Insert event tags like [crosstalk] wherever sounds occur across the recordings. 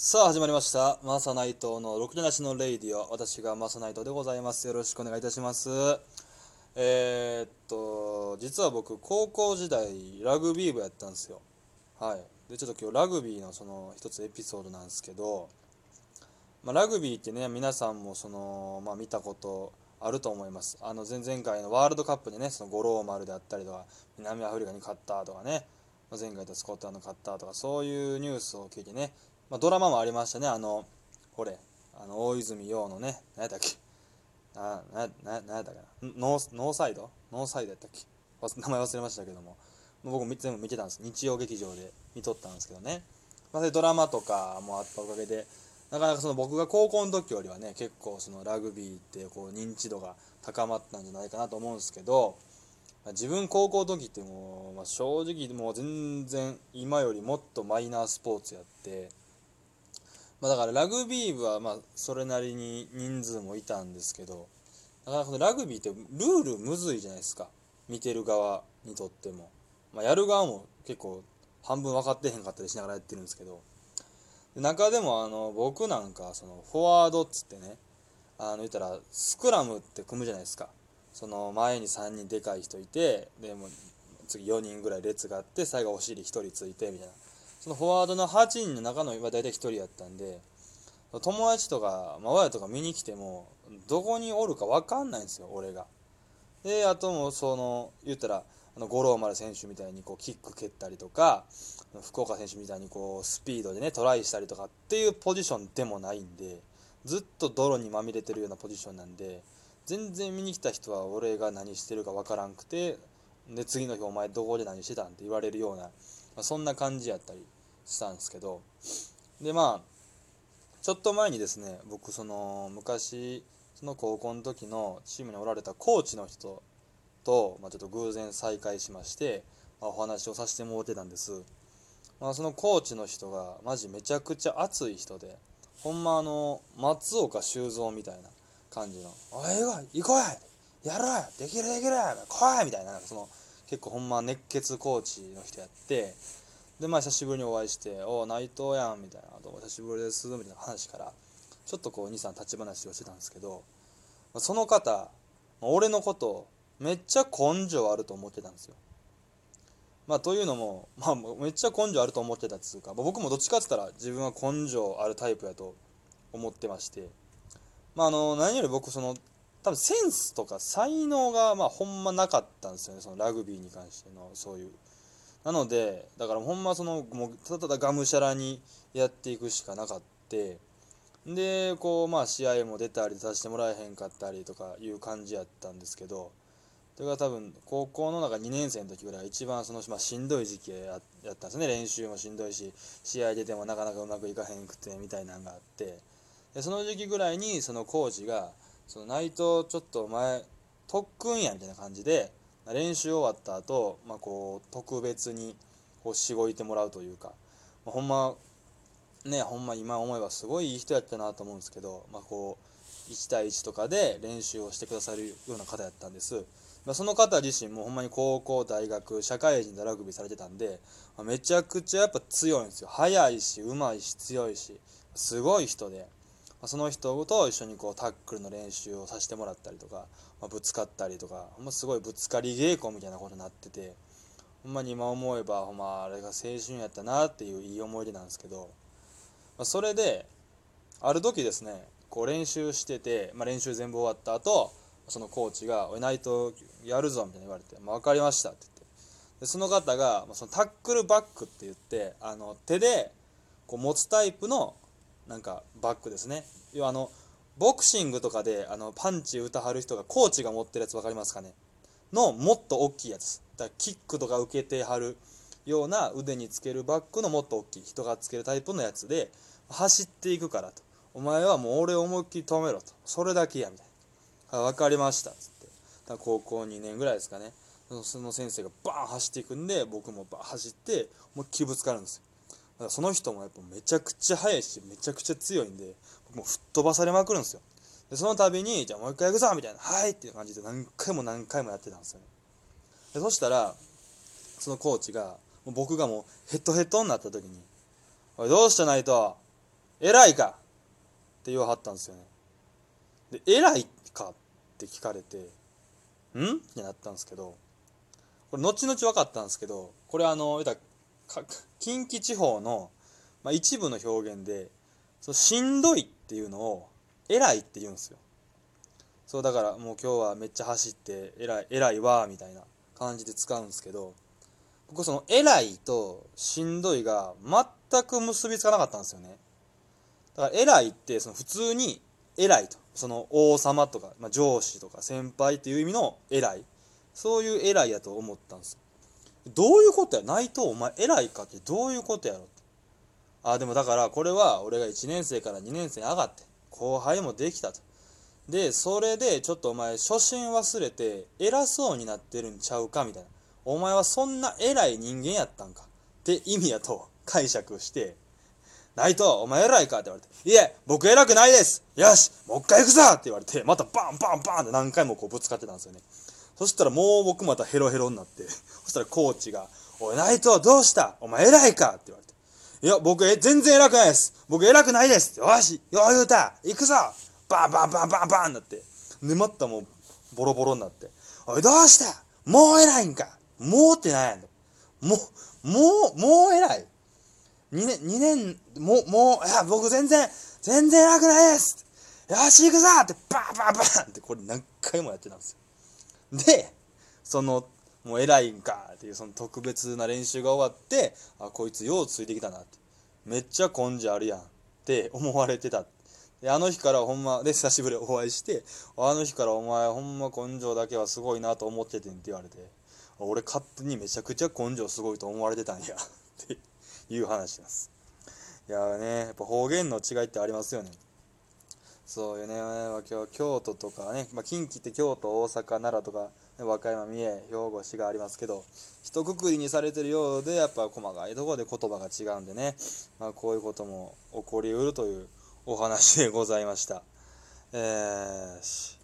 さあ始まりました。マサナイトのろくでなしのレイディオ。私がマサナイトでございます。よろしくお願いいたします。えー、っと実は僕高校時代ラグビー部やったんですよ。はい。でちょっと今日ラグビーのその一つエピソードなんですけど、まあ、ラグビーってね皆さんもその、まあ、見たことあると思います。あの前々回のワールドカップでねその五郎丸であったりとか南アフリカに勝ったとかね前回とスコットランド勝ったとかそういうニュースを聞いてねまあ、ドラマもありましたね。あのこれ。あの大泉洋のね。何やったっけ。あなな何やったかな。ノーノーサイド？ノーサイドやったっけ。名前忘れましたけども。僕も全部見てたんです。日曜劇場で。見とったんですけどね、まあ、ドラマとかもあったおかげでなかなかその僕が高校の時よりはね結構そのラグビーってこう認知度が高まったんじゃないかなと思うんですけど自分高校の時ってもう、まあ、正直もう全然今よりもっとマイナースポーツやってまあ、だからラグビー部はまあそれなりに人数もいたんですけどだからこのラグビーってルールむずいじゃないですか。見てる側にとっても、まあ、やる側も結構半分分かってへんかったりしながらやってるんですけど。中でもあの僕なんかそのフォワードっつってねあの言ったらスクラムって組むじゃないですか。その前に3人でかい人いてでも次4人ぐらい列があって最後お尻1人ついてみたいな。そのフォワードの8人の中の今大体1人やったんで友達とか、まあ、親とか見に来てもどこにおるか分かんないんですよ俺が。であともその言ったらあの五郎丸選手みたいにこうキック蹴ったりとか福岡選手みたいにこうスピードでねトライしたりとかっていうポジションでもないんでずっと泥にまみれてるようなポジションなんで全然見に来た人は俺が何してるか分からんくてで次の日お前どこで何してたんって言われるようなまあ、そんな感じやったりしたんですけどでまあちょっと前にですね僕その昔その高校の時のチームにおられたコーチの人と、まあ、ちょっと偶然再会しまして、まあ、お話をさせてもらってたんです、まあ、そのコーチの人がマジめちゃくちゃ熱い人でほんまあの松岡修造みたいな感じの「おい行こいやろうできるできる来い!」みたいなその結構ほんま熱血コーチの人やってでまあ久しぶりにお会いして「おお内藤やん」みたいな「どうも久しぶりです」みたいな話からちょっとこう23立ち話をしてたんですけどその方俺のことめっちゃ根性あると思ってたんですよ。まあというのも、まあ、めっちゃ根性あると思ってたっつうか、ま、僕もどっちかって言ったら自分は根性あるタイプやと思ってましてまああの何より僕その多分センスとか才能がまあほんまなかったんですよねそのラグビーに関してのそういう。なのでだからほんまそのもうただただがむしゃらにやっていくしかなかって。でこうまあ試合も出たりさせてもらえへんかったりとかいう感じやったんですけど。それが多分高校の中2年生の時ぐらい一番その、まあ、しんどい時期やったんですね。練習もしんどいし試合出てもなかなかうまくいかへんくてみたいなのがあって。でその時期ぐらいにそのコーチがその内藤ちょっとお前特訓やみたいな感じで練習終わった後、まあこう特別にこうしごいてもらうというか、まあ、ほんまねほんま今思えばすごいいい人やったなと思うんですけど、まあ、こう1対1とかで練習をしてくださるような方やったんです、まあ、その方自身もほんまに高校大学社会人でラグビーされてたんで、まあ、めちゃくちゃやっぱ強いんですよ速いしうまいし強いしすごい人で。その人と一緒にこうタックルの練習をさせてもらったりとか、まあ、ぶつかったりとかほんますごいぶつかり稽古みたいなことになっててほんまに今思えばほんまあれが青春やったなっていういい思い出なんですけど、まあ、それである時ですねこう練習してて、まあ、練習全部終わった後そのコーチが「おいナイトやるぞ」みたいに言われて「まあ、分かりました」って言って。でその方がそのタックルバックって言ってあの手でこう持つタイプのなんかバックですね。要はあのボクシングとかであのパンチ打たはる人がコーチが持ってるやつ分かりますかね。のもっと大きいやつ。だからキックとか受けてはるような腕につけるバッグのもっと大きい人がつけるタイプのやつで走っていくからと。お前はもう俺を思いっきり止めろと。それだけやみたいな。分かりました。っつって。高校2年ぐらいですかね。その先生がバーン走っていくんで僕もバーン走って思いっきりぶつかるんですよ。らその人もやっぱめちゃくちゃ速いしめちゃくちゃ強いんでもう吹っ飛ばされまくるんですよ。でその度にじゃあもう一回行くぞみたいな「はい」っていう感じで何回も何回もやってたんですよね。でそしたらそのコーチがもう僕がもうヘッドヘッドになった時に「おいどうしたないと偉いかって言わはったんですよね。で偉いかって聞かれてん？ってなったんですけどこれ後々分かったんですけどこれあの言った近畿地方の、まあ、一部の表現でそのしんどいっていうのを偉いって言うんですよ。そうだからもう今日はめっちゃ走って偉い偉いわみたいな感じで使うんですけど僕その偉いとしんどいが全く結びつかなかったんですよね。だから偉いってその普通に偉いと。その王様とか、まあ、上司とか先輩っていう意味の偉い。そういう偉いやと思ったんですどういうことや内藤お前偉いかってどういうことやろって。あでもだからこれは俺が1年生から2年生に上がって後輩もできたと。でそれでちょっとお前初心忘れて偉そうになってるんちゃうかみたいな。お前はそんな偉い人間やったんかって意味やと解釈して。内藤お前偉いかって言われて。いえ僕偉くないです。よしもう一回行くぞって言われてまたバンバンバンって何回もこうぶつかってたんですよね。そしたらもう僕またヘロヘロになって [laughs] そしたらコーチが「おい内藤どうした？お前偉いか?」って言われて「いや僕え全然偉くないです。僕偉くないです」よしよう言うた。行くぞ。バンバンバンバンバンなって。でまたもうボロボロになって「おいどうした？もう偉いんか？もうってなんやねん。もうもうもう偉い。2年2年もうもういや僕全然全然偉くないです。よし行くぞ！ってバンバンバンってこれ何回もやってたんですよ。[laughs] でそのもう偉いんかっていうその特別な練習が終わってあこいつようついてきたなって。めっちゃ根性あるやんって思われてた。であの日からほんまで久しぶりお会いしてあの日からお前ほんま根性だけはすごいなと思っててんって言われて俺勝手にめちゃくちゃ根性すごいと思われてたんやっていう話です。いやねやっぱ方言の違いってありますよね。そうよね、今日京都とかね、まあ、近畿って京都大阪奈良とか、ね、和歌山三重兵庫市がありますけど一括りにされてるようでやっぱ細かいところで言葉が違うんでね、まあ、こういうことも起こりうるというお話でございましたえー、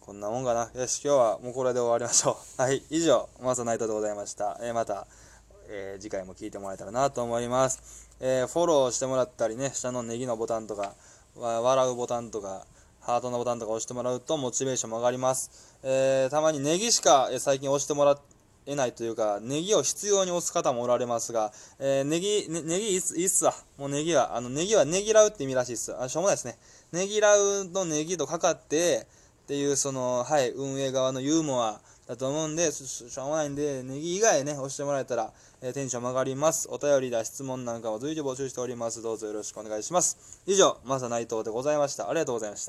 こんなもんかな。よし、今日はもうこれで終わりましょう。[laughs] はい、以上、マサナイトでございました。えー、また、えー、次回も聞いてもらえたらなと思います。えー、フォローしてもらったりね、下のネギのボタンとか、笑うボタンとか、ハートのボタンとか押してもらうとモチベーションも上がります。えー、たまにネギしか最近押してもらえないというか、ネギを必要に押す方もおられますが、えー、ネギ、ね、ネギいいっすいいっすわ。もうネギは、あの、ネギはネギらうって意味らしいっす。あ、しょうもないですね。ネギらうのネギとかかって、っていうその、はい、運営側のユーモアだと思うんで、しょうがないんで、ネギ以外ね、押してもらえたら、えー、テンション上がります。お便りだ質問なんかも随時募集しております。どうぞよろしくお願いします。以上、マサ内藤でございました。ありがとうございました。